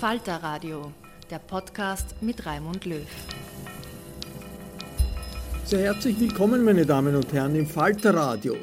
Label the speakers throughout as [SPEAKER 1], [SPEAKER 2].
[SPEAKER 1] Falter Radio, der Podcast mit Raimund Löw.
[SPEAKER 2] Sehr herzlich willkommen, meine Damen und Herren, im Falter Radio.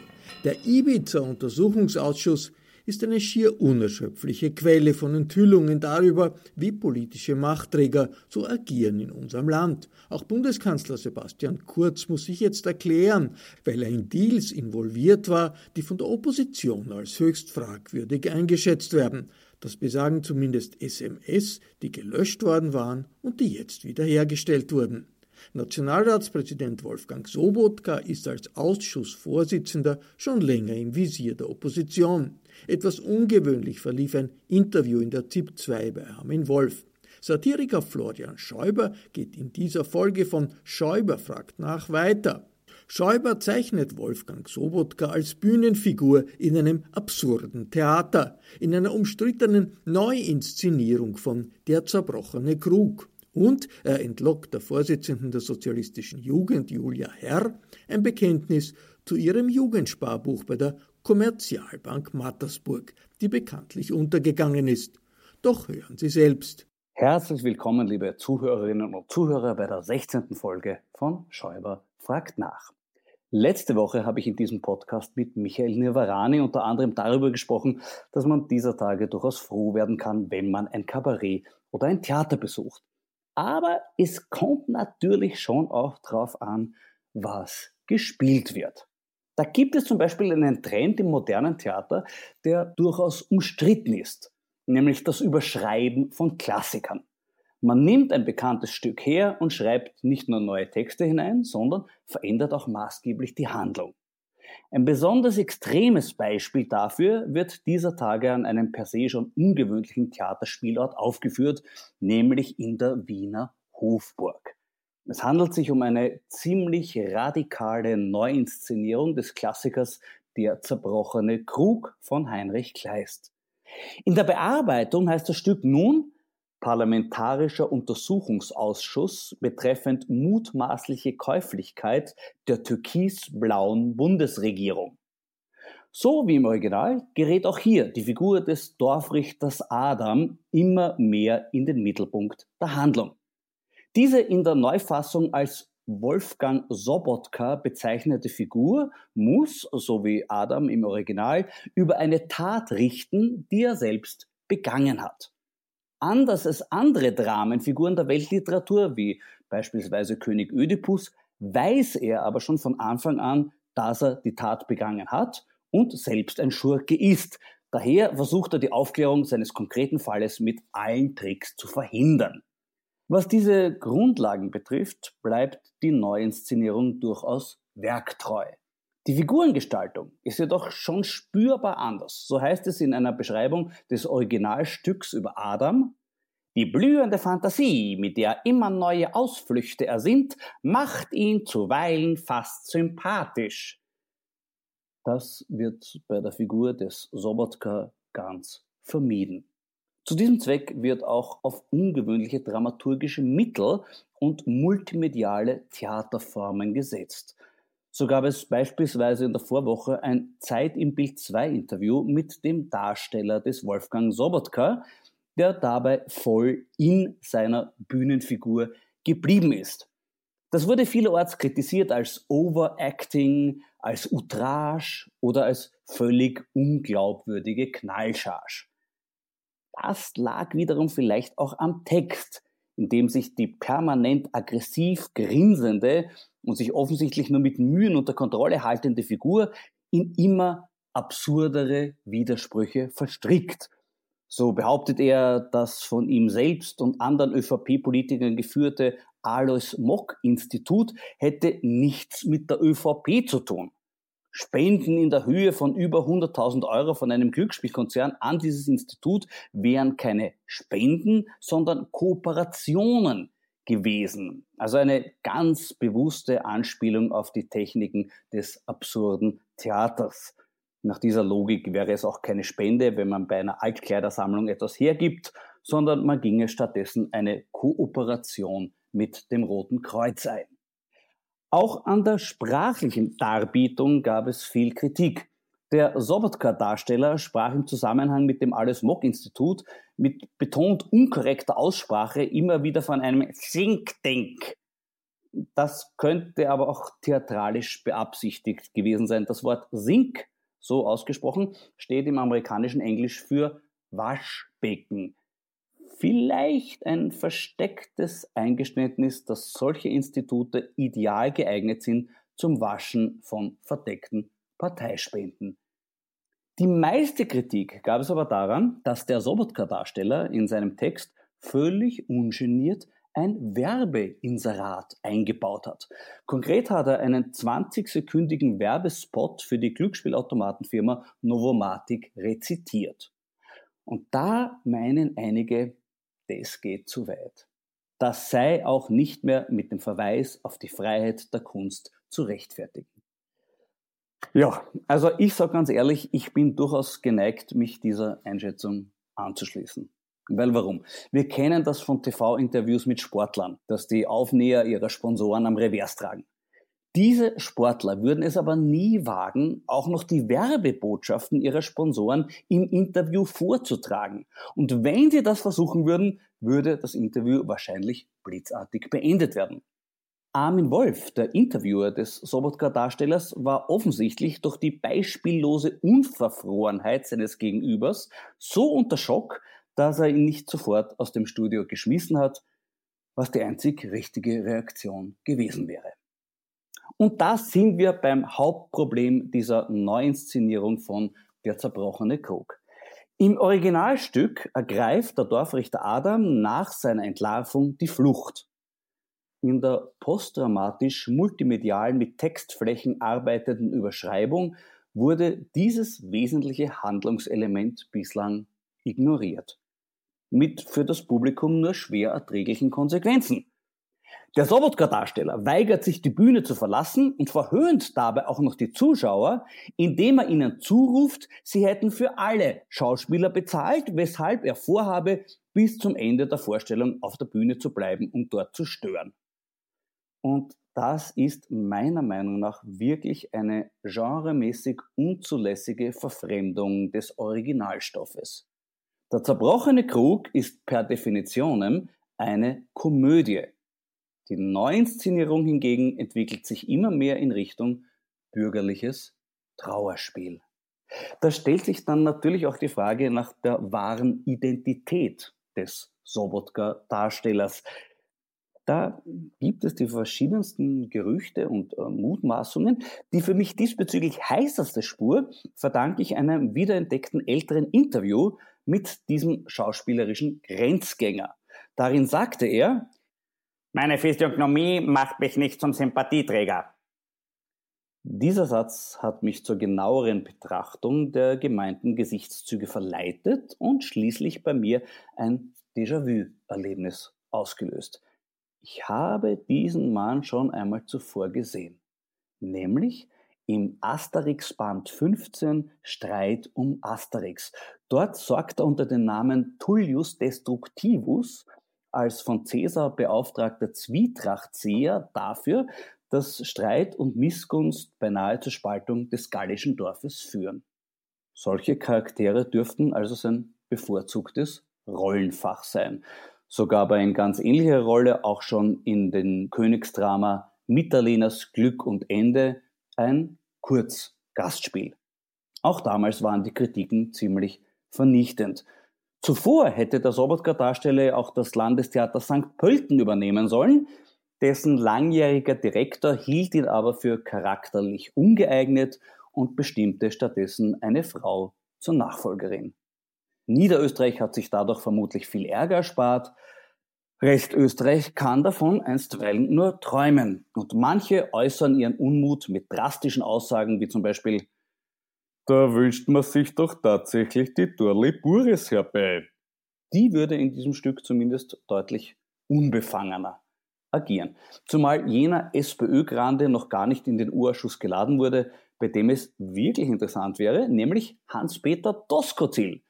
[SPEAKER 2] Der Ibiza-Untersuchungsausschuss ist eine schier unerschöpfliche Quelle von Enthüllungen darüber, wie politische Machtträger so agieren in unserem Land. Auch Bundeskanzler Sebastian Kurz muss sich jetzt erklären, weil er in Deals involviert war, die von der Opposition als höchst fragwürdig eingeschätzt werden. Das besagen zumindest SMS, die gelöscht worden waren und die jetzt wiederhergestellt wurden. Nationalratspräsident Wolfgang Sobotka ist als Ausschussvorsitzender schon länger im Visier der Opposition. Etwas ungewöhnlich verlief ein Interview in der ZIP 2 bei Armin Wolf. Satiriker Florian Schäuber geht in dieser Folge von Schäuber fragt nach weiter. Schäuber zeichnet Wolfgang Sobotka als Bühnenfigur in einem absurden Theater, in einer umstrittenen Neuinszenierung von Der zerbrochene Krug. Und er entlockt der Vorsitzenden der Sozialistischen Jugend, Julia Herr, ein Bekenntnis zu ihrem Jugendsparbuch bei der Kommerzialbank Mattersburg, die bekanntlich untergegangen ist. Doch hören Sie selbst.
[SPEAKER 3] Herzlich willkommen, liebe Zuhörerinnen und Zuhörer, bei der 16. Folge von Schäuber fragt nach. Letzte Woche habe ich in diesem Podcast mit Michael Nirvarani unter anderem darüber gesprochen, dass man dieser Tage durchaus froh werden kann, wenn man ein Kabarett oder ein Theater besucht. Aber es kommt natürlich schon auch darauf an, was gespielt wird. Da gibt es zum Beispiel einen Trend im modernen Theater, der durchaus umstritten ist, nämlich das Überschreiben von Klassikern. Man nimmt ein bekanntes Stück her und schreibt nicht nur neue Texte hinein, sondern verändert auch maßgeblich die Handlung. Ein besonders extremes Beispiel dafür wird dieser Tage an einem per se schon ungewöhnlichen Theaterspielort aufgeführt, nämlich in der Wiener Hofburg. Es handelt sich um eine ziemlich radikale Neuinszenierung des Klassikers Der zerbrochene Krug von Heinrich Kleist. In der Bearbeitung heißt das Stück nun Parlamentarischer Untersuchungsausschuss betreffend mutmaßliche Käuflichkeit der türkisblauen Bundesregierung. So wie im Original gerät auch hier die Figur des Dorfrichters Adam immer mehr in den Mittelpunkt der Handlung. Diese in der Neufassung als Wolfgang Sobotka bezeichnete Figur muss, so wie Adam im Original, über eine Tat richten, die er selbst begangen hat. Anders als andere Dramenfiguren der Weltliteratur, wie beispielsweise König Ödipus, weiß er aber schon von Anfang an, dass er die Tat begangen hat und selbst ein Schurke ist. Daher versucht er die Aufklärung seines konkreten Falles mit allen Tricks zu verhindern. Was diese Grundlagen betrifft, bleibt die Neuinszenierung durchaus werktreu. Die Figurengestaltung ist jedoch schon spürbar anders. So heißt es in einer Beschreibung des Originalstücks über Adam. Die blühende Fantasie, mit der immer neue Ausflüchte ersinnt, macht ihn zuweilen fast sympathisch. Das wird bei der Figur des Sobotka ganz vermieden. Zu diesem Zweck wird auch auf ungewöhnliche dramaturgische Mittel und multimediale Theaterformen gesetzt. So gab es beispielsweise in der Vorwoche ein Zeit im Bild 2 Interview mit dem Darsteller des Wolfgang Sobotka, der dabei voll in seiner Bühnenfigur geblieben ist. Das wurde vielerorts kritisiert als Overacting, als Outrage oder als völlig unglaubwürdige Knallcharge. Das lag wiederum vielleicht auch am Text, in dem sich die permanent aggressiv grinsende und sich offensichtlich nur mit Mühen unter Kontrolle haltende Figur in immer absurdere Widersprüche verstrickt. So behauptet er, das von ihm selbst und anderen ÖVP-Politikern geführte Alois Mock-Institut hätte nichts mit der ÖVP zu tun. Spenden in der Höhe von über 100.000 Euro von einem Glücksspielkonzern an dieses Institut wären keine Spenden, sondern Kooperationen gewesen. Also eine ganz bewusste Anspielung auf die Techniken des absurden Theaters. Nach dieser Logik wäre es auch keine Spende, wenn man bei einer Altkleidersammlung etwas hergibt, sondern man ginge stattdessen eine Kooperation mit dem Roten Kreuz ein. Auch an der sprachlichen Darbietung gab es viel Kritik. Der Sobotka-Darsteller sprach im Zusammenhang mit dem Alles Mock Institut mit betont unkorrekter Aussprache immer wieder von einem Think-Denk. Das könnte aber auch theatralisch beabsichtigt gewesen sein. Das Wort Sink, so ausgesprochen, steht im amerikanischen Englisch für Waschbecken vielleicht ein verstecktes Eingeständnis, dass solche Institute ideal geeignet sind zum Waschen von verdeckten Parteispenden. Die meiste Kritik gab es aber daran, dass der Sobotka-Darsteller in seinem Text völlig ungeniert ein Werbeinserat eingebaut hat. Konkret hat er einen 20-sekündigen Werbespot für die Glücksspielautomatenfirma Novomatic rezitiert. Und da meinen einige, das geht zu weit. Das sei auch nicht mehr mit dem Verweis auf die Freiheit der Kunst zu rechtfertigen. Ja, also ich sage ganz ehrlich, ich bin durchaus geneigt, mich dieser Einschätzung anzuschließen. Weil warum? Wir kennen das von TV-Interviews mit Sportlern, dass die Aufnäher ihrer Sponsoren am Revers tragen. Diese Sportler würden es aber nie wagen, auch noch die Werbebotschaften ihrer Sponsoren im Interview vorzutragen. Und wenn sie das versuchen würden, würde das Interview wahrscheinlich blitzartig beendet werden. Armin Wolf, der Interviewer des Sobotka-Darstellers, war offensichtlich durch die beispiellose Unverfrorenheit seines Gegenübers so unter Schock, dass er ihn nicht sofort aus dem Studio geschmissen hat, was die einzig richtige Reaktion gewesen wäre. Und da sind wir beim Hauptproblem dieser Neuinszenierung von Der zerbrochene Krug. Im Originalstück ergreift der Dorfrichter Adam nach seiner Entlarvung die Flucht. In der postdramatisch multimedial mit Textflächen arbeitenden Überschreibung wurde dieses wesentliche Handlungselement bislang ignoriert. Mit für das Publikum nur schwer erträglichen Konsequenzen. Der Sobotka-Darsteller weigert sich, die Bühne zu verlassen und verhöhnt dabei auch noch die Zuschauer, indem er ihnen zuruft, sie hätten für alle Schauspieler bezahlt, weshalb er vorhabe, bis zum Ende der Vorstellung auf der Bühne zu bleiben und dort zu stören. Und das ist meiner Meinung nach wirklich eine genremäßig unzulässige Verfremdung des Originalstoffes. Der zerbrochene Krug ist per Definition eine Komödie die Neuinszenierung hingegen entwickelt sich immer mehr in Richtung bürgerliches Trauerspiel. Da stellt sich dann natürlich auch die Frage nach der wahren Identität des Sobotka-Darstellers. Da gibt es die verschiedensten Gerüchte und äh, Mutmaßungen. Die für mich diesbezüglich heißeste Spur verdanke ich einem wiederentdeckten älteren Interview mit diesem schauspielerischen Grenzgänger. Darin sagte er, meine Physiognomie macht mich nicht zum Sympathieträger. Dieser Satz hat mich zur genaueren Betrachtung der gemeinten Gesichtszüge verleitet und schließlich bei mir ein Déjà-vu-Erlebnis ausgelöst. Ich habe diesen Mann schon einmal zuvor gesehen, nämlich im Asterix Band 15 Streit um Asterix. Dort sorgt er unter dem Namen Tullius Destructivus als von Caesar beauftragter Zwietrachtseher dafür, dass Streit und Missgunst beinahe zur Spaltung des gallischen Dorfes führen. Solche Charaktere dürften also sein bevorzugtes Rollenfach sein so gab er in ganz ähnlicher Rolle auch schon in den Königsdrama Mittalenas Glück und Ende ein Kurzgastspiel. Auch damals waren die Kritiken ziemlich vernichtend. Zuvor hätte der Sobotka-Darsteller auch das Landestheater St. Pölten übernehmen sollen, dessen langjähriger Direktor hielt ihn aber für charakterlich ungeeignet und bestimmte stattdessen eine Frau zur Nachfolgerin. Niederösterreich hat sich dadurch vermutlich viel Ärger erspart. Restösterreich kann davon einstweilen nur träumen. Und manche äußern ihren Unmut mit drastischen Aussagen wie zum Beispiel Da wünscht man sich doch tatsächlich die Dorli Bures herbei. Die würde in diesem Stück zumindest deutlich unbefangener agieren. Zumal jener SPÖ-Grande noch gar nicht in den Urschuss geladen wurde, bei dem es wirklich interessant wäre, nämlich Hans-Peter Doskozil,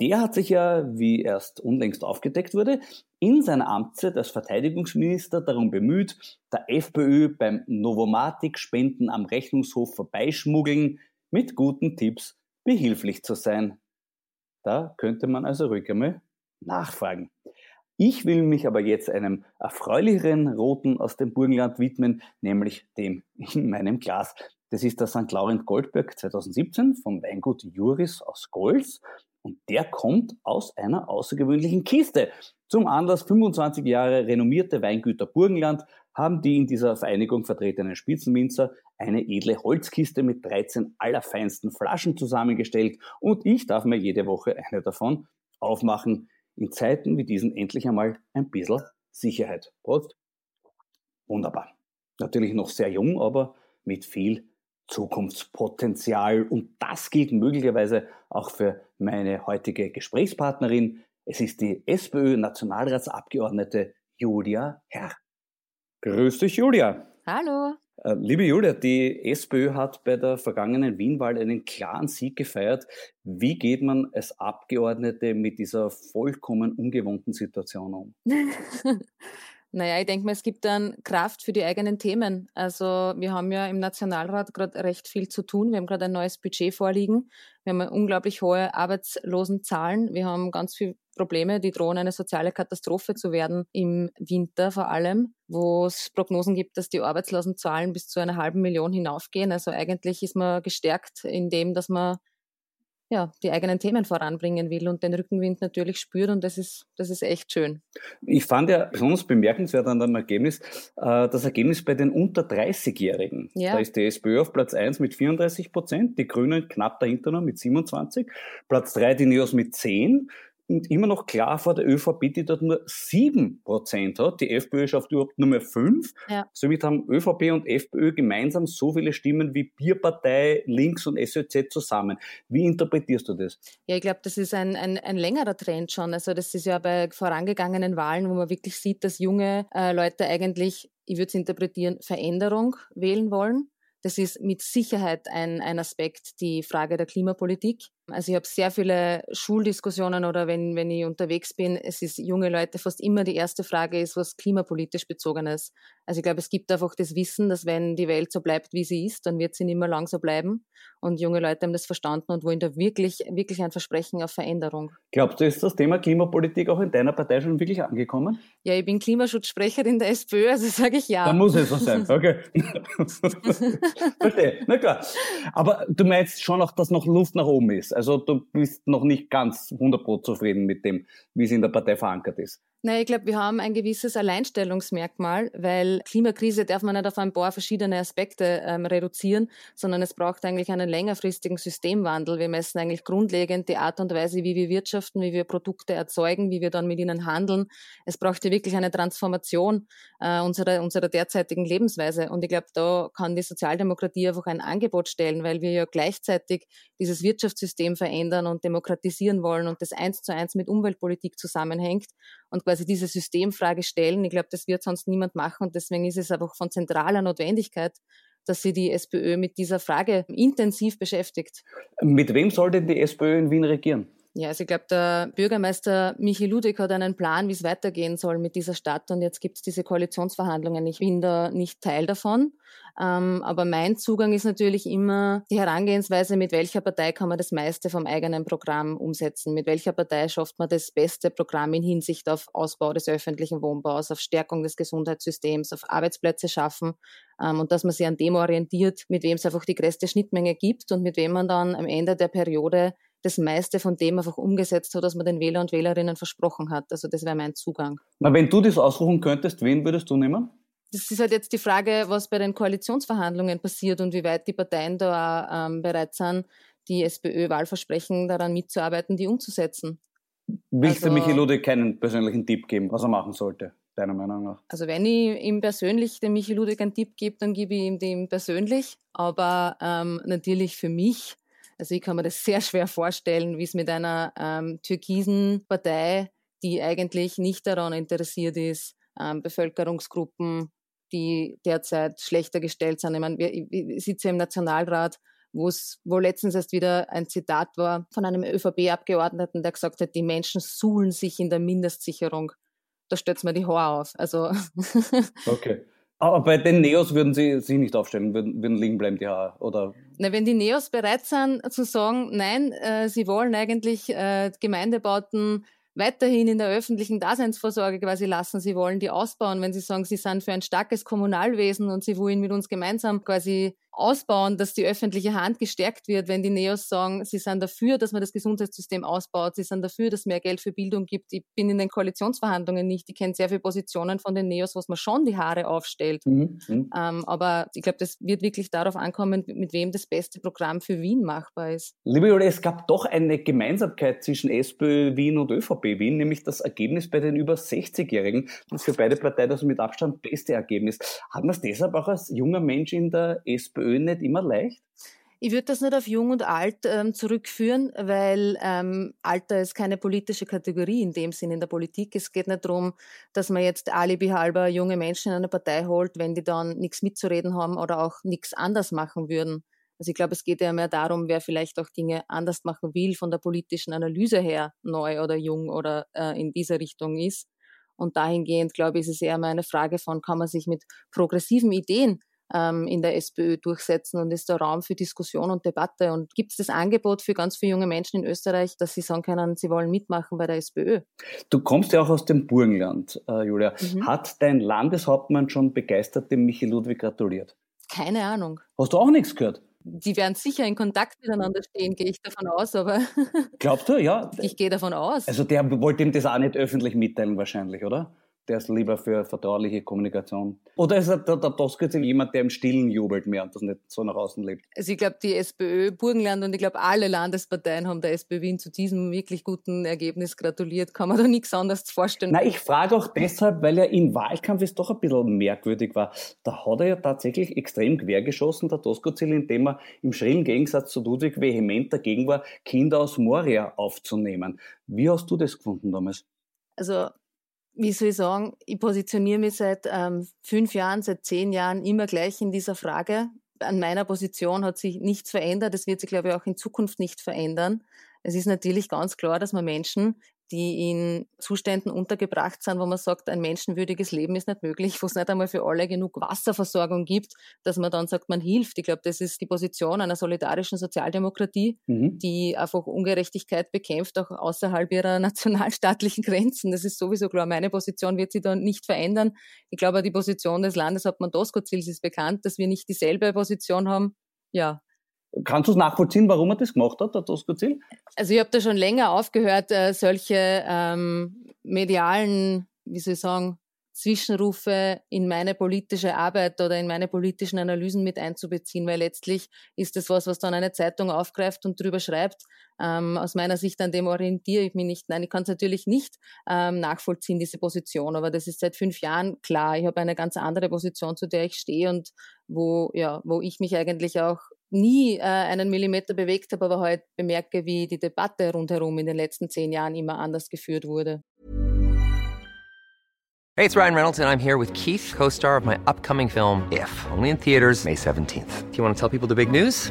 [SPEAKER 3] der hat sich ja, wie erst unlängst aufgedeckt wurde, in seiner Amtszeit als Verteidigungsminister darum bemüht, der FPÖ beim Novomatic-Spenden am Rechnungshof vorbeischmuggeln mit guten Tipps behilflich zu sein. Da könnte man also ruhig einmal nachfragen. Ich will mich aber jetzt einem erfreulicheren Roten aus dem Burgenland widmen, nämlich dem in meinem Glas. Das ist der St. Laurent Goldberg 2017 vom Weingut Juris aus Golz und der kommt aus einer außergewöhnlichen Kiste. Zum Anlass 25 Jahre renommierte Weingüter Burgenland haben die in dieser Vereinigung vertretenen Spitzenwinzer eine edle Holzkiste mit 13 allerfeinsten Flaschen zusammengestellt und ich darf mir jede Woche eine davon aufmachen. In Zeiten wie diesen endlich einmal ein bisschen Sicherheit. Prost. Wunderbar. Natürlich noch sehr jung, aber mit viel Zukunftspotenzial. Und das gilt möglicherweise auch für meine heutige Gesprächspartnerin. Es ist die SPÖ-Nationalratsabgeordnete Julia Herr. Grüß dich, Julia.
[SPEAKER 4] Hallo.
[SPEAKER 3] Äh, liebe Julia, die SPÖ hat bei der vergangenen Wienwahl einen klaren Sieg gefeiert. Wie geht man als Abgeordnete mit dieser vollkommen ungewohnten Situation um?
[SPEAKER 4] Naja, ich denke mal, es gibt dann Kraft für die eigenen Themen. Also wir haben ja im Nationalrat gerade recht viel zu tun. Wir haben gerade ein neues Budget vorliegen. Wir haben unglaublich hohe Arbeitslosenzahlen. Wir haben ganz viele Probleme, die drohen eine soziale Katastrophe zu werden im Winter vor allem, wo es Prognosen gibt, dass die Arbeitslosenzahlen bis zu einer halben Million hinaufgehen. Also eigentlich ist man gestärkt in dem, dass man ja, die eigenen Themen voranbringen will und den Rückenwind natürlich spürt und das ist, das ist echt schön.
[SPEAKER 3] Ich fand ja besonders bemerkenswert an dem Ergebnis, äh, das Ergebnis bei den unter 30-Jährigen. Ja. Da ist die SPÖ auf Platz 1 mit 34 Prozent, die Grünen knapp dahinter noch mit 27, Platz 3 die Neos mit 10 und immer noch klar vor der ÖVP, die dort nur 7% hat. Die FPÖ schafft überhaupt nur mehr 5. Ja. Somit haben ÖVP und FPÖ gemeinsam so viele Stimmen wie Bierpartei, Links und SÖZ zusammen. Wie interpretierst du das?
[SPEAKER 4] Ja, ich glaube, das ist ein, ein, ein längerer Trend schon. Also das ist ja bei vorangegangenen Wahlen, wo man wirklich sieht, dass junge äh, Leute eigentlich, ich würde es interpretieren, Veränderung wählen wollen. Das ist mit Sicherheit ein, ein Aspekt, die Frage der Klimapolitik. Also ich habe sehr viele Schuldiskussionen oder wenn, wenn ich unterwegs bin, es ist junge Leute fast immer die erste Frage ist, was klimapolitisch bezogenes. Also ich glaube, es gibt einfach das Wissen, dass wenn die Welt so bleibt, wie sie ist, dann wird sie nicht mehr lang so bleiben. Und junge Leute haben das verstanden und wollen da wirklich, wirklich ein Versprechen auf Veränderung.
[SPEAKER 3] Glaubst du, ist das Thema Klimapolitik auch in deiner Partei schon wirklich angekommen?
[SPEAKER 4] Ja, ich bin Klimaschutzsprecherin der SPÖ, also sage ich ja.
[SPEAKER 3] Dann muss es so sein, okay. Verstehe, na klar. Aber du meinst schon auch, dass noch Luft nach oben ist. Also du bist noch nicht ganz 100% zufrieden mit dem, wie es in der Partei verankert ist.
[SPEAKER 4] Nein, ich glaube, wir haben ein gewisses Alleinstellungsmerkmal, weil Klimakrise darf man nicht auf ein paar verschiedene Aspekte ähm, reduzieren, sondern es braucht eigentlich einen längerfristigen Systemwandel. Wir messen eigentlich grundlegend die Art und Weise, wie wir wirtschaften, wie wir Produkte erzeugen, wie wir dann mit ihnen handeln. Es braucht ja wirklich eine Transformation äh, unserer, unserer derzeitigen Lebensweise. Und ich glaube, da kann die Sozialdemokratie einfach ein Angebot stellen, weil wir ja gleichzeitig dieses Wirtschaftssystem verändern und demokratisieren wollen und das eins zu eins mit Umweltpolitik zusammenhängt und quasi diese Systemfrage stellen. Ich glaube, das wird sonst niemand machen und deswegen ist es einfach von zentraler Notwendigkeit, dass sie die SPÖ mit dieser Frage intensiv beschäftigt.
[SPEAKER 3] Mit wem soll denn die SPÖ in Wien regieren?
[SPEAKER 4] Ja, also ich glaube, der Bürgermeister Michi Ludwig hat einen Plan, wie es weitergehen soll mit dieser Stadt. Und jetzt gibt es diese Koalitionsverhandlungen. Ich bin da nicht Teil davon. Ähm, aber mein Zugang ist natürlich immer die Herangehensweise, mit welcher Partei kann man das meiste vom eigenen Programm umsetzen? Mit welcher Partei schafft man das beste Programm in Hinsicht auf Ausbau des öffentlichen Wohnbaus, auf Stärkung des Gesundheitssystems, auf Arbeitsplätze schaffen? Ähm, und dass man sich an dem orientiert, mit wem es einfach die größte Schnittmenge gibt und mit wem man dann am Ende der Periode das meiste von dem einfach umgesetzt hat, was man den Wähler und Wählerinnen versprochen hat. Also das wäre mein Zugang.
[SPEAKER 3] Na, wenn du das aussuchen könntest, wen würdest du nehmen?
[SPEAKER 4] Das ist halt jetzt die Frage, was bei den Koalitionsverhandlungen passiert und wie weit die Parteien da ähm, bereit sind, die SPÖ-Wahlversprechen daran mitzuarbeiten, die umzusetzen.
[SPEAKER 3] Willst also, du Michi Ludwig keinen persönlichen Tipp geben, was er machen sollte, deiner Meinung nach?
[SPEAKER 4] Also wenn ich ihm persönlich dem Michi Ludwig einen Tipp gebe, dann gebe ich ihm den persönlich. Aber ähm, natürlich für mich also ich kann mir das sehr schwer vorstellen, wie es mit einer ähm, türkisen Partei, die eigentlich nicht daran interessiert ist, ähm, Bevölkerungsgruppen, die derzeit schlechter gestellt sind. Ich meine, wir, ich sitze im Nationalrat, wo letztens erst wieder ein Zitat war von einem ÖVP-Abgeordneten, der gesagt hat, die Menschen suhlen sich in der Mindestsicherung. Da stellt mir die Haare auf. Also
[SPEAKER 3] okay. Aber bei den Neos würden Sie sich nicht aufstellen, würden, würden liegen bleiben die Haare, oder?
[SPEAKER 4] Na, wenn die Neos bereit sind zu sagen, nein, äh, sie wollen eigentlich äh, Gemeindebauten weiterhin in der öffentlichen Daseinsvorsorge quasi lassen, sie wollen die ausbauen, wenn sie sagen, sie sind für ein starkes Kommunalwesen und sie wollen mit uns gemeinsam quasi ausbauen, dass die öffentliche Hand gestärkt wird, wenn die Neos sagen, sie sind dafür, dass man das Gesundheitssystem ausbaut, sie sind dafür, dass mehr Geld für Bildung gibt. Ich bin in den Koalitionsverhandlungen nicht, ich kenne sehr viele Positionen von den Neos, was man schon die Haare aufstellt. Mhm. mhm. Ähm, aber ich glaube, das wird wirklich darauf ankommen, mit wem das beste Programm für Wien machbar ist.
[SPEAKER 3] Liebe Julia, es gab doch eine Gemeinsamkeit zwischen SPÖ Wien und ÖVP Wien, nämlich das Ergebnis bei den über 60-Jährigen. Das ist für beide Parteien das mit Abstand beste Ergebnis. Hat man es deshalb auch als junger Mensch in der SPÖ SPÖ nicht immer leicht?
[SPEAKER 4] Ich würde das nicht auf Jung und Alt ähm, zurückführen, weil ähm, Alter ist keine politische Kategorie in dem Sinn in der Politik. Es geht nicht darum, dass man jetzt alibi-halber junge Menschen in eine Partei holt, wenn die dann nichts mitzureden haben oder auch nichts anders machen würden. Also ich glaube, es geht ja mehr darum, wer vielleicht auch Dinge anders machen will, von der politischen Analyse her neu oder jung oder äh, in dieser Richtung ist. Und dahingehend, glaube ich, ist es eher mal eine Frage von, kann man sich mit progressiven Ideen ähm, in der SPÖ durchsetzen und ist da Raum für Diskussion und Debatte? Und gibt es das Angebot für ganz viele junge Menschen in Österreich, dass sie sagen können, sie wollen mitmachen bei der SPÖ?
[SPEAKER 3] Du kommst ja auch aus dem Burgenland, äh, Julia. Mhm. Hat dein Landeshauptmann schon begeistert dem Michi Ludwig gratuliert?
[SPEAKER 4] Keine Ahnung.
[SPEAKER 3] Hast du auch nichts gehört?
[SPEAKER 4] die werden sicher in Kontakt miteinander stehen, gehe ich davon aus, aber.
[SPEAKER 3] Glaubst du, ja?
[SPEAKER 4] Ich gehe davon aus.
[SPEAKER 3] Also der wollte ihm das auch nicht öffentlich mitteilen, wahrscheinlich, oder? Der ist lieber für vertrauliche Kommunikation. Oder ist der, der Doskozil jemand, der im Stillen jubelt mehr und das nicht so nach außen lebt?
[SPEAKER 4] Also ich glaube, die SPÖ Burgenland und ich glaube, alle Landesparteien haben der SPÖ Wien zu diesem wirklich guten Ergebnis gratuliert. Kann man da nichts anderes vorstellen.
[SPEAKER 3] Na, ich frage auch deshalb, weil er im Wahlkampf es doch ein bisschen merkwürdig war. Da hat er ja tatsächlich extrem quergeschossen, der Doskozil, indem er im schrillen Gegensatz zu Ludwig vehement dagegen war, Kinder aus Moria aufzunehmen. Wie hast du das gefunden damals?
[SPEAKER 4] Also wie soll ich sagen, ich positioniere mich seit ähm, fünf Jahren, seit zehn Jahren immer gleich in dieser Frage. An meiner Position hat sich nichts verändert. Das wird sich, glaube ich, auch in Zukunft nicht verändern. Es ist natürlich ganz klar, dass man Menschen, die in Zuständen untergebracht sind, wo man sagt, ein menschenwürdiges Leben ist nicht möglich, wo es nicht einmal für alle genug Wasserversorgung gibt, dass man dann sagt, man hilft. Ich glaube, das ist die Position einer solidarischen Sozialdemokratie, mhm. die einfach Ungerechtigkeit bekämpft, auch außerhalb ihrer nationalstaatlichen Grenzen. Das ist sowieso klar. Meine Position wird sich da nicht verändern. Ich glaube, die Position des Landeshauptmann Doskozils ist bekannt, dass wir nicht dieselbe Position haben. Ja,
[SPEAKER 3] Kannst du es nachvollziehen, warum er das gemacht hat, der Doskozil?
[SPEAKER 4] Also ich habe da schon länger aufgehört, äh, solche ähm, medialen, wie soll ich sagen, Zwischenrufe in meine politische Arbeit oder in meine politischen Analysen mit einzubeziehen, weil letztlich ist das was, was dann eine Zeitung aufgreift und drüber schreibt. Ähm, aus meiner Sicht an dem orientiere ich mich nicht. Nein, ich kann es natürlich nicht ähm, nachvollziehen, diese Position, aber das ist seit fünf Jahren klar. Ich habe eine ganz andere Position, zu der ich stehe und wo, ja, wo ich mich eigentlich auch nie äh, einen Millimeter bewegt habe, aber heute bemerke, wie die Debatte rundherum in den letzten zehn Jahren immer anders geführt wurde.
[SPEAKER 5] Hey, it's Ryan Reynolds and I'm here with Keith, co-star of my upcoming film If, only in theaters May 17th. Do you want to tell people the big news?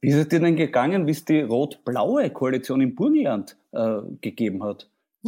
[SPEAKER 3] Wie ist es dir denn gegangen, wie es die rot-blaue Koalition im Burgenland äh, gegeben hat?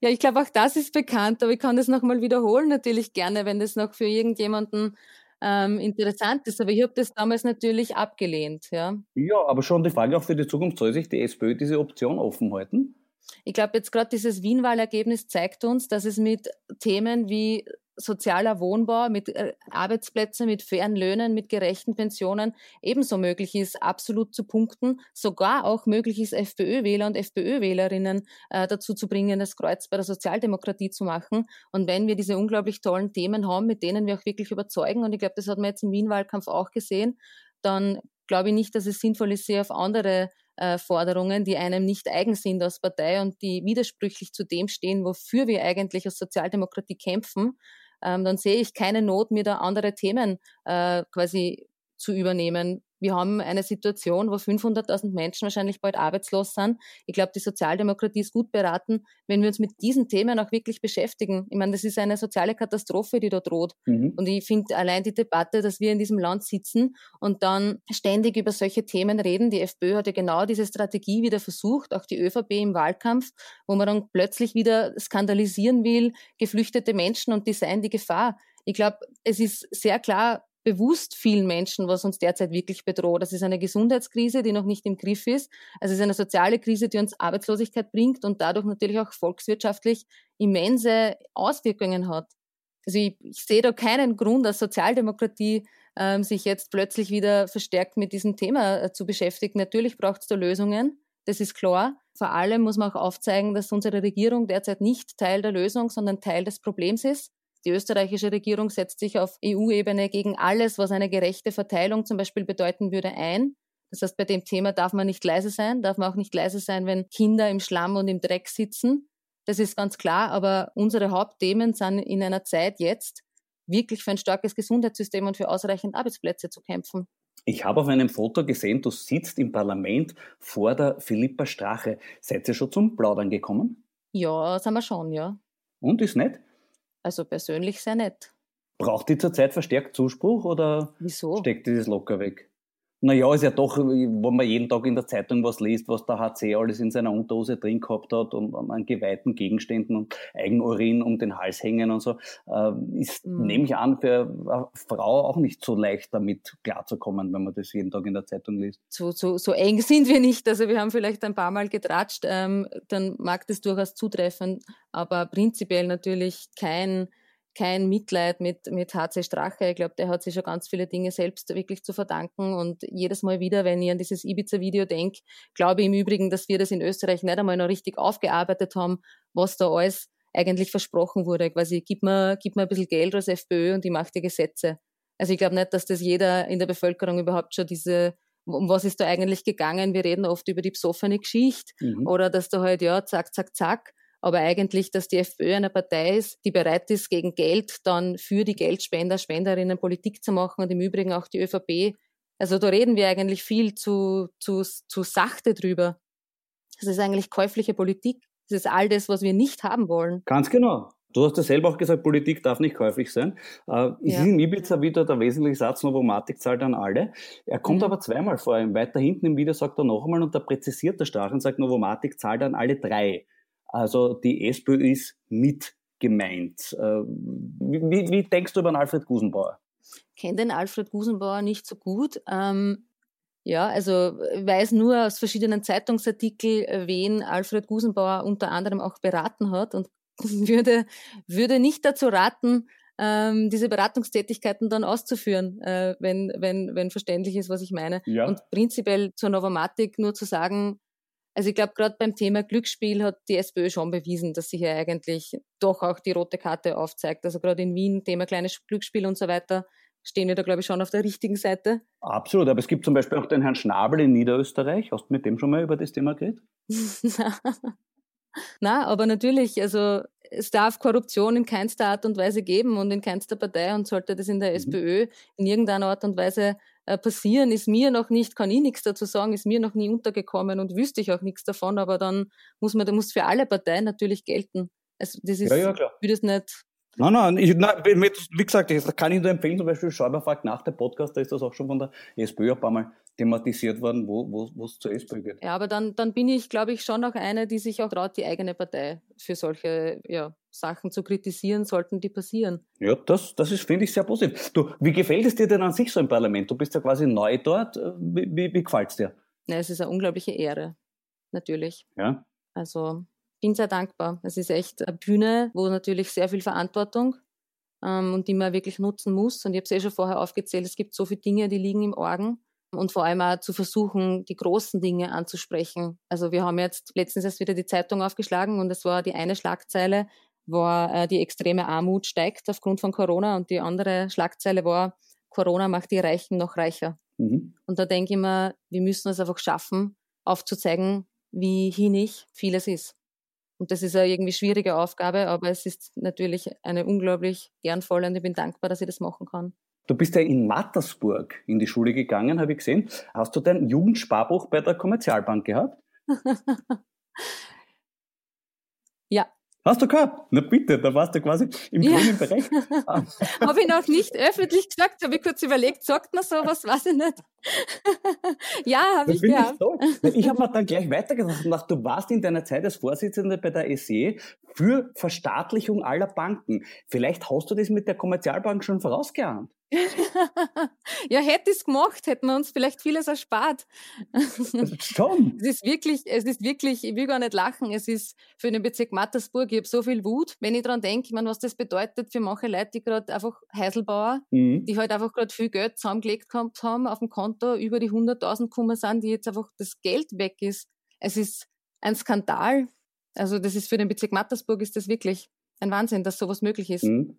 [SPEAKER 4] ja, ich glaube, auch das ist bekannt, aber ich kann das nochmal wiederholen, natürlich gerne, wenn das noch für irgendjemanden ähm, interessant ist. Aber ich habe das damals natürlich abgelehnt. Ja.
[SPEAKER 3] ja, aber schon die Frage auch für die Zukunft, soll sich die SPÖ diese Option offen halten?
[SPEAKER 4] Ich glaube, jetzt gerade dieses Wien-Wahlergebnis zeigt uns, dass es mit Themen wie sozialer Wohnbau, mit äh, Arbeitsplätzen, mit fairen Löhnen, mit gerechten Pensionen ebenso möglich ist, absolut zu punkten, sogar auch möglich ist, FPÖ-Wähler und FPÖ-Wählerinnen äh, dazu zu bringen, das Kreuz bei der Sozialdemokratie zu machen. Und wenn wir diese unglaublich tollen Themen haben, mit denen wir auch wirklich überzeugen, und ich glaube, das hat man jetzt im Wien-Wahlkampf auch gesehen, dann glaube ich nicht, dass es sinnvoll ist, sie auf andere äh, Forderungen, die einem nicht eigen sind als Partei und die widersprüchlich zu dem stehen, wofür wir eigentlich als Sozialdemokratie kämpfen, ähm, dann sehe ich keine Not, mir da andere Themen äh, quasi zu übernehmen. Wir haben eine Situation, wo 500.000 Menschen wahrscheinlich bald arbeitslos sind. Ich glaube, die Sozialdemokratie ist gut beraten, wenn wir uns mit diesen Themen auch wirklich beschäftigen. Ich meine, das ist eine soziale Katastrophe, die da droht. Mhm. Und ich finde allein die Debatte, dass wir in diesem Land sitzen und dann ständig über solche Themen reden. Die FPÖ hat ja genau diese Strategie wieder versucht, auch die ÖVP im Wahlkampf, wo man dann plötzlich wieder skandalisieren will, geflüchtete Menschen und die seien die Gefahr. Ich glaube, es ist sehr klar bewusst vielen Menschen, was uns derzeit wirklich bedroht. Das ist eine Gesundheitskrise, die noch nicht im Griff ist. Es ist eine soziale Krise, die uns Arbeitslosigkeit bringt und dadurch natürlich auch volkswirtschaftlich immense Auswirkungen hat. Also ich, ich sehe da keinen Grund, dass Sozialdemokratie ähm, sich jetzt plötzlich wieder verstärkt mit diesem Thema äh, zu beschäftigen. Natürlich braucht es da Lösungen, das ist klar. Vor allem muss man auch aufzeigen, dass unsere Regierung derzeit nicht Teil der Lösung, sondern Teil des Problems ist. Die österreichische Regierung setzt sich auf EU-Ebene gegen alles, was eine gerechte Verteilung zum Beispiel bedeuten würde, ein. Das heißt, bei dem Thema darf man nicht leise sein, darf man auch nicht leise sein, wenn Kinder im Schlamm und im Dreck sitzen. Das ist ganz klar, aber unsere Hauptthemen sind in einer Zeit jetzt, wirklich für ein starkes Gesundheitssystem und für ausreichend Arbeitsplätze zu kämpfen.
[SPEAKER 3] Ich habe auf einem Foto gesehen, du sitzt im Parlament vor der Philippa Strache. Seid ihr schon zum Plaudern gekommen?
[SPEAKER 4] Ja, sind wir schon, ja.
[SPEAKER 3] Und ist nett?
[SPEAKER 4] Also persönlich sehr nett.
[SPEAKER 3] Braucht die zurzeit verstärkt Zuspruch oder
[SPEAKER 4] Wieso?
[SPEAKER 3] steckt die das locker weg? Naja, ist ja doch, wo man jeden Tag in der Zeitung was liest, was der HC alles in seiner Unterhose drin gehabt hat und an geweihten Gegenständen und Eigenurin um den Hals hängen und so, äh, ist, mhm. nehme ich an, für eine Frau auch nicht so leicht damit klarzukommen, wenn man das jeden Tag in der Zeitung liest.
[SPEAKER 4] So, so, so eng sind wir nicht. Also wir haben vielleicht ein paar Mal getratscht, ähm, dann mag das durchaus zutreffen, aber prinzipiell natürlich kein kein Mitleid mit, mit HC Strache. Ich glaube, der hat sich schon ganz viele Dinge selbst wirklich zu verdanken. Und jedes Mal wieder, wenn ich an dieses Ibiza-Video denke, glaube ich im Übrigen, dass wir das in Österreich nicht einmal noch richtig aufgearbeitet haben, was da alles eigentlich versprochen wurde. Quasi, gib mir, gib mir ein bisschen Geld als FPÖ und ich mache die Gesetze. Also ich glaube nicht, dass das jeder in der Bevölkerung überhaupt schon diese, um was ist da eigentlich gegangen? Wir reden oft über die besoffene Geschichte mhm. oder dass da halt, ja, zack, zack, zack aber eigentlich, dass die FPÖ eine Partei ist, die bereit ist, gegen Geld dann für die Geldspender, Spenderinnen Politik zu machen und im Übrigen auch die ÖVP. Also da reden wir eigentlich viel zu, zu, zu sachte drüber. Das ist eigentlich käufliche Politik. Das ist all das, was wir nicht haben wollen.
[SPEAKER 3] Ganz genau. Du hast ja selber auch gesagt, Politik darf nicht käuflich sein. Äh, ist ja. in Ibiza wieder der wesentliche Satz, Novomatic zahlt an alle. Er kommt mhm. aber zweimal vor. Weiter hinten im Video sagt er noch einmal und da präzisiert der Strache und sagt, Novomatic zahlt an alle drei. Also die SPÖ ist mit gemeint. Äh, wie, wie, denkst du über den Alfred Gusenbauer?
[SPEAKER 4] Ich kenne den Alfred Gusenbauer nicht so gut. Ähm, ja, also weiß nur aus verschiedenen Zeitungsartikeln, wen Alfred Gusenbauer unter anderem auch beraten hat und würde, würde nicht dazu raten, ähm, diese Beratungstätigkeiten dann auszuführen, äh, wenn, wenn, wenn verständlich ist, was ich meine. Ja. Und prinzipiell zur Novomatik nur zu sagen, also ich glaube, gerade beim Thema Glücksspiel hat die SPÖ schon bewiesen, dass sie hier eigentlich doch auch die rote Karte aufzeigt. Also gerade in Wien, Thema kleines Glücksspiel und so weiter, stehen wir da, glaube ich, schon auf der richtigen Seite.
[SPEAKER 3] Absolut, aber es gibt zum Beispiel auch den Herrn Schnabel in Niederösterreich. Hast du mit dem schon mal über das Thema geredet?
[SPEAKER 4] Na, aber natürlich, also es darf Korruption in keinster Art und Weise geben und in keinster Partei und sollte das in der mhm. SPÖ in irgendeiner Art und Weise passieren, ist mir noch nicht, kann ich nichts dazu sagen, ist mir noch nie untergekommen und wüsste ich auch nichts davon, aber dann muss man, da muss für alle Parteien natürlich gelten. Also das ist, ja, ja, klar. ich würde es nicht
[SPEAKER 3] Nein, nein, ich, nein, wie gesagt, das kann ich nur empfehlen, zum Beispiel Schäuber fragt nach dem Podcast, da ist das auch schon von der SPÖ ein paar Mal thematisiert worden, wo wo wo, es zur SPÖ geht.
[SPEAKER 4] Ja, aber dann, dann bin ich, glaube ich, schon auch eine, die sich auch traut, die eigene Partei für solche ja, Sachen zu kritisieren, sollten die passieren.
[SPEAKER 3] Ja, das, das ist, finde ich, sehr positiv. Du, wie gefällt es dir denn an sich so im Parlament? Du bist ja quasi neu dort. Wie, wie, wie gefällt es dir?
[SPEAKER 4] Ja, es ist eine unglaubliche Ehre, natürlich.
[SPEAKER 3] Ja.
[SPEAKER 4] Also bin sehr dankbar. Es ist echt eine Bühne, wo natürlich sehr viel Verantwortung ähm, und die man wirklich nutzen muss. Und ich habe es eh schon vorher aufgezählt, es gibt so viele Dinge, die liegen im Orgen. Und vor allem auch zu versuchen, die großen Dinge anzusprechen. Also wir haben jetzt letztens erst wieder die Zeitung aufgeschlagen und es war die eine Schlagzeile, war äh, die extreme Armut steigt aufgrund von Corona und die andere Schlagzeile war, Corona macht die Reichen noch reicher. Mhm. Und da denke ich mir, wir müssen es einfach schaffen, aufzuzeigen, wie hinig vieles ist. Und das ist eine irgendwie schwierige Aufgabe, aber es ist natürlich eine unglaublich ehrenvolle und ich bin dankbar, dass ich das machen kann.
[SPEAKER 3] Du bist ja in Mattersburg in die Schule gegangen, habe ich gesehen. Hast du dein Jugendsparbuch bei der Kommerzialbank gehabt?
[SPEAKER 4] ja,
[SPEAKER 3] Hast du gehabt? Na bitte, da warst du quasi im ja. grünen Bereich.
[SPEAKER 4] habe ich noch nicht öffentlich gesagt, habe ich kurz überlegt, sagt man sowas, weiß ich nicht. ja, habe ich gehabt.
[SPEAKER 3] Ich, ich habe mir dann gleich weitergedacht, du warst in deiner Zeit als Vorsitzende bei der SE für Verstaatlichung aller Banken. Vielleicht hast du das mit der Kommerzialbank schon vorausgeahnt.
[SPEAKER 4] ja, hätte es gemacht, hätten wir uns vielleicht vieles erspart.
[SPEAKER 3] Schon.
[SPEAKER 4] Es ist wirklich, es ist wirklich, ich will gar nicht lachen, es ist für den Bezirk Mattersburg, ich habe so viel Wut, wenn ich daran denke, ich meine, was das bedeutet für manche Leute, die gerade einfach Heiselbauer, mhm. die halt einfach gerade viel Geld zusammengelegt haben auf dem Konto, über die 100.000 gekommen sind, die jetzt einfach das Geld weg ist. Es ist ein Skandal. Also das ist für den Bezirk Mattersburg ist das wirklich ein Wahnsinn, dass sowas möglich ist. Mhm.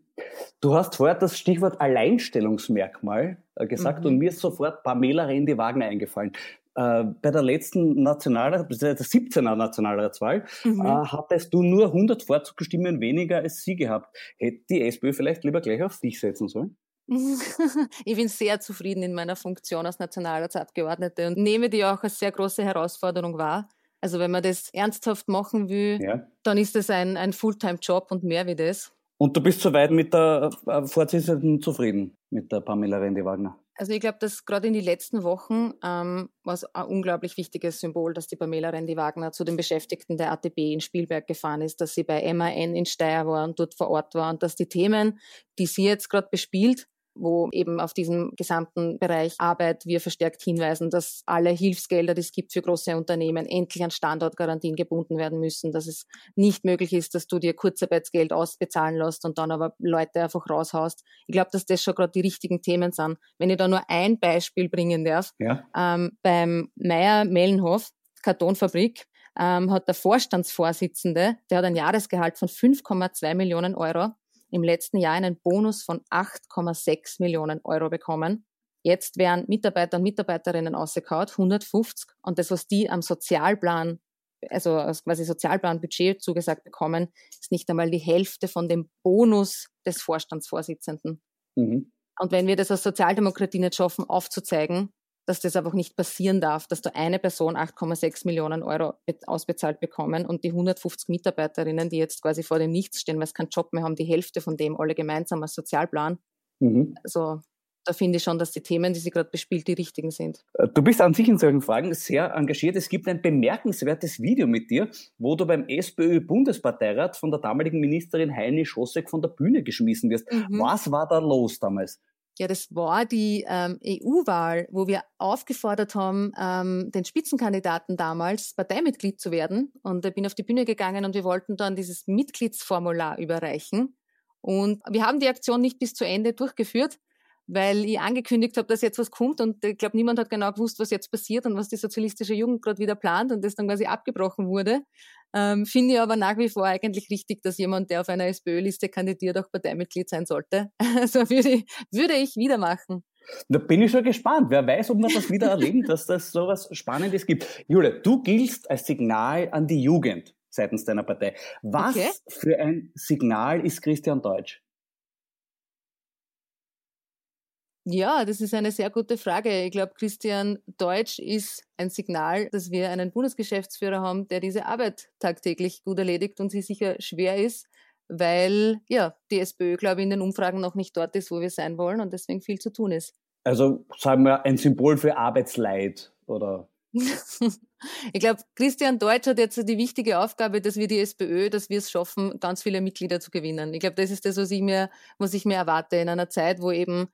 [SPEAKER 3] Du hast vorher das Stichwort Alleinstellungsmerkmal äh, gesagt mhm. und mir ist sofort Pamela Rendi-Wagner eingefallen. Äh, bei der letzten Nationalrat, der 17er Nationalratswahl, mhm. äh, hattest du nur 100 Vorzugsstimmen weniger als sie gehabt. Hätte die SPÖ vielleicht lieber gleich auf dich setzen sollen?
[SPEAKER 4] ich bin sehr zufrieden in meiner Funktion als Nationalratsabgeordnete und nehme die auch als sehr große Herausforderung wahr. Also wenn man das ernsthaft machen will, ja. dann ist das ein, ein Fulltime-Job und mehr wie das.
[SPEAKER 3] Und du bist soweit mit der äh, Vorsitzenden zufrieden, mit der Pamela Rendi-Wagner?
[SPEAKER 4] Also ich glaube, dass gerade in den letzten Wochen ähm, war es ein unglaublich wichtiges Symbol, dass die Pamela Rendi-Wagner zu den Beschäftigten der ATB in Spielberg gefahren ist, dass sie bei MAN in Steyr war und dort vor Ort war und dass die Themen, die sie jetzt gerade bespielt, wo eben auf diesem gesamten Bereich Arbeit wir verstärkt hinweisen, dass alle Hilfsgelder, die es gibt für große Unternehmen, endlich an Standortgarantien gebunden werden müssen, dass es nicht möglich ist, dass du dir Kurzarbeitsgeld ausbezahlen lässt und dann aber Leute einfach raushaust. Ich glaube, dass das schon gerade die richtigen Themen sind. Wenn ich da nur ein Beispiel bringen darf, ja. ähm, beim Meier Mellenhof, Kartonfabrik, ähm, hat der Vorstandsvorsitzende, der hat ein Jahresgehalt von 5,2 Millionen Euro im letzten Jahr einen Bonus von 8,6 Millionen Euro bekommen. Jetzt werden Mitarbeiter und Mitarbeiterinnen ausgekaut, 150. Und das, was die am Sozialplan, also als quasi Sozialplanbudget zugesagt bekommen, ist nicht einmal die Hälfte von dem Bonus des Vorstandsvorsitzenden. Mhm. Und wenn wir das als Sozialdemokratie nicht schaffen, aufzuzeigen, dass das einfach nicht passieren darf, dass da eine Person 8,6 Millionen Euro ausbezahlt bekommen und die 150 Mitarbeiterinnen, die jetzt quasi vor dem Nichts stehen, weil sie keinen Job mehr haben, die Hälfte von dem alle gemeinsam als Sozialplan. Mhm. Also da finde ich schon, dass die Themen, die sie gerade bespielt, die richtigen sind.
[SPEAKER 3] Äh, du bist an sich in solchen Fragen sehr engagiert. Es gibt ein bemerkenswertes Video mit dir, wo du beim SPÖ-Bundesparteirat von der damaligen Ministerin Heini Schossek von der Bühne geschmissen wirst. Mhm. Was war da los damals?
[SPEAKER 4] Ja, das war die ähm, EU-Wahl, wo wir aufgefordert haben, ähm, den Spitzenkandidaten damals Parteimitglied zu werden. Und ich bin auf die Bühne gegangen und wir wollten dann dieses Mitgliedsformular überreichen. Und wir haben die Aktion nicht bis zu Ende durchgeführt, weil ich angekündigt habe, dass jetzt was kommt und ich glaube, niemand hat genau gewusst, was jetzt passiert und was die sozialistische Jugend gerade wieder plant und das dann quasi abgebrochen wurde. Ähm, Finde ich aber nach wie vor eigentlich richtig, dass jemand, der auf einer SPÖ-Liste kandidiert, auch Parteimitglied sein sollte. Also würde ich, würde ich wieder machen.
[SPEAKER 3] Da bin ich schon gespannt. Wer weiß, ob wir das wieder erleben, dass das so was Spannendes gibt. Julia, du giltst als Signal an die Jugend seitens deiner Partei. Was okay. für ein Signal ist Christian Deutsch?
[SPEAKER 4] Ja, das ist eine sehr gute Frage. Ich glaube, Christian Deutsch ist ein Signal, dass wir einen Bundesgeschäftsführer haben, der diese Arbeit tagtäglich gut erledigt und sie sicher schwer ist, weil ja die SPÖ, glaube ich, in den Umfragen noch nicht dort ist, wo wir sein wollen und deswegen viel zu tun ist.
[SPEAKER 3] Also sagen wir ein Symbol für Arbeitsleid oder?
[SPEAKER 4] ich glaube, Christian Deutsch hat jetzt die wichtige Aufgabe, dass wir die SPÖ, dass wir es schaffen, ganz viele Mitglieder zu gewinnen. Ich glaube, das ist das, was ich mir, was ich mir erwarte in einer Zeit, wo eben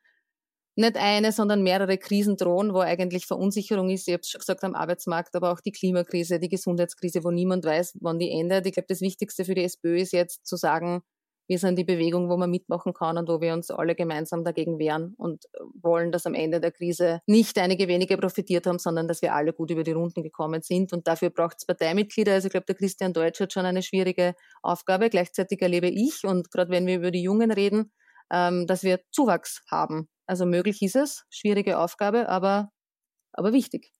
[SPEAKER 4] nicht eine, sondern mehrere Krisen drohen, wo eigentlich Verunsicherung ist. Ich habe es schon gesagt am Arbeitsmarkt, aber auch die Klimakrise, die Gesundheitskrise, wo niemand weiß, wann die endet. Ich glaube, das Wichtigste für die SPÖ ist jetzt zu sagen, wir sind die Bewegung, wo man mitmachen kann und wo wir uns alle gemeinsam dagegen wehren und wollen, dass am Ende der Krise nicht einige wenige profitiert haben, sondern dass wir alle gut über die Runden gekommen sind. Und dafür braucht es Parteimitglieder. Also ich glaube, der Christian Deutsch hat schon eine schwierige Aufgabe. Gleichzeitig erlebe ich, und gerade wenn wir über die Jungen reden, ähm, dass wir Zuwachs haben also möglich ist es, schwierige Aufgabe, aber, aber wichtig.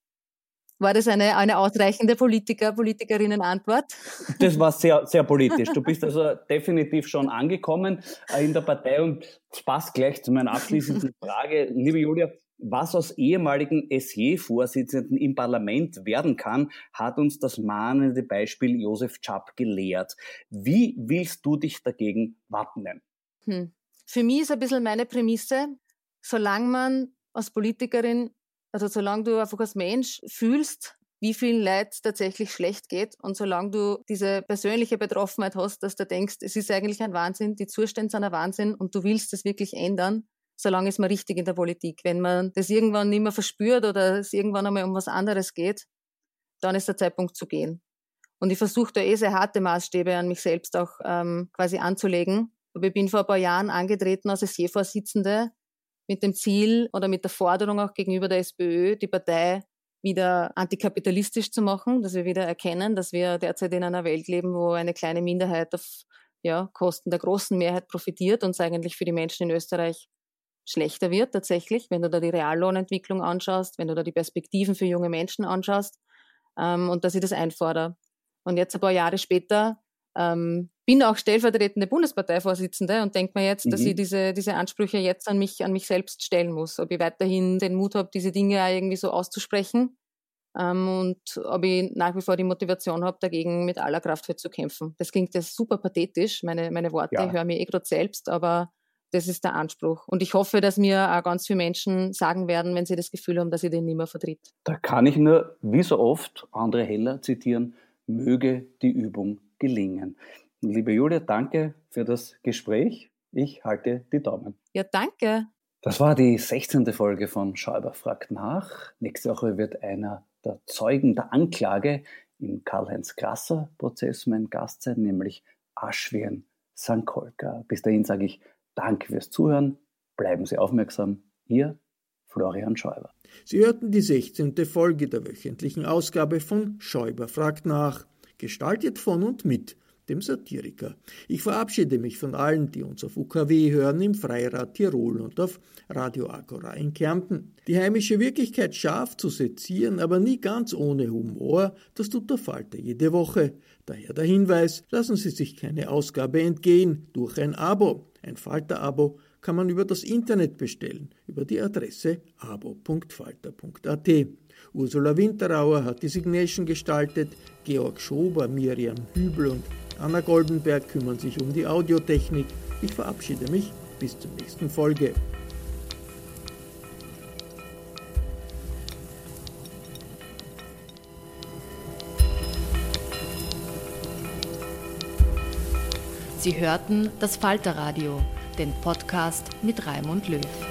[SPEAKER 4] War das eine, eine ausreichende Politiker, Politikerinnen-Antwort?
[SPEAKER 3] Das war sehr, sehr politisch. Du bist also definitiv schon angekommen äh, in der Partei und das passt gleich zu meiner abschließenden Frage. Liebe Julia, was aus ehemaligen SJ-Vorsitzenden im Parlament werden kann, hat uns das mahnende Beispiel Josef Schapp gelehrt. Wie willst du dich dagegen wappnen?
[SPEAKER 4] Hm. Für mich ist ein bisschen meine Prämisse, solange man als Politikerin, also solange du einfach als Mensch fühlst, wie vielen Leid tatsächlich schlecht geht und solange du diese persönliche Betroffenheit hast, dass du denkst, es ist eigentlich ein Wahnsinn, die Zustände sind ein Wahnsinn und du willst es wirklich ändern, solange ist man richtig in der Politik. Wenn man das irgendwann nicht mehr verspürt oder es irgendwann einmal um was anderes geht, dann ist der Zeitpunkt zu gehen. Und ich versuche da eh sehr harte Maßstäbe an mich selbst auch ähm, quasi anzulegen. Aber ich bin vor ein paar Jahren angetreten als SJ-Vorsitzende mit dem Ziel oder mit der Forderung auch gegenüber der SPÖ, die Partei wieder antikapitalistisch zu machen, dass wir wieder erkennen, dass wir derzeit in einer Welt leben, wo eine kleine Minderheit auf ja, Kosten der großen Mehrheit profitiert und es eigentlich für die Menschen in Österreich schlechter wird tatsächlich, wenn du da die Reallohnentwicklung anschaust, wenn du da die Perspektiven für junge Menschen anschaust ähm, und dass ich das einfordere. Und jetzt ein paar Jahre später ähm, bin auch stellvertretende Bundesparteivorsitzende und denke mir jetzt, mhm. dass ich diese, diese Ansprüche jetzt an mich, an mich selbst stellen muss. Ob ich weiterhin den Mut habe, diese Dinge auch irgendwie so auszusprechen ähm, und ob ich nach wie vor die Motivation habe, dagegen mit aller Kraft für zu kämpfen. Das klingt jetzt super pathetisch, meine, meine Worte, ja. ich höre mir eh gerade selbst, aber das ist der Anspruch. Und ich hoffe, dass mir auch ganz viele Menschen sagen werden, wenn sie das Gefühl haben, dass ich den nicht mehr vertritt.
[SPEAKER 3] Da kann ich nur, wie so oft, Andre Heller zitieren, möge die Übung gelingen. Liebe Julia, danke für das Gespräch. Ich halte die Daumen.
[SPEAKER 4] Ja, danke.
[SPEAKER 3] Das war die 16. Folge von Schäuber fragt nach. Nächste Woche wird einer der Zeugen der Anklage im Karl-Heinz Grasser-Prozess mein Gast sein, nämlich Aschwien Sankolka. Bis dahin sage ich Danke fürs Zuhören. Bleiben Sie aufmerksam. Ihr Florian Schäuber.
[SPEAKER 2] Sie hörten die 16. Folge der wöchentlichen Ausgabe von Schäuber fragt nach gestaltet von und mit dem Satiriker. Ich verabschiede mich von allen, die uns auf UKW hören, im Freirad Tirol und auf Radio Agora in Kärnten. Die heimische Wirklichkeit scharf zu sezieren, aber nie ganz ohne Humor, das tut der Falter jede Woche. Daher der Hinweis, lassen Sie sich keine Ausgabe entgehen durch ein Abo. Ein Falter-Abo kann man über das Internet bestellen, über die Adresse abo.falter.at. Ursula Winterauer hat die Signation gestaltet, Georg Schober, Miriam Hübel und Anna Goldenberg kümmern sich um die Audiotechnik. Ich verabschiede mich bis zur nächsten Folge.
[SPEAKER 1] Sie hörten das Falterradio, den Podcast mit Raimund Löw.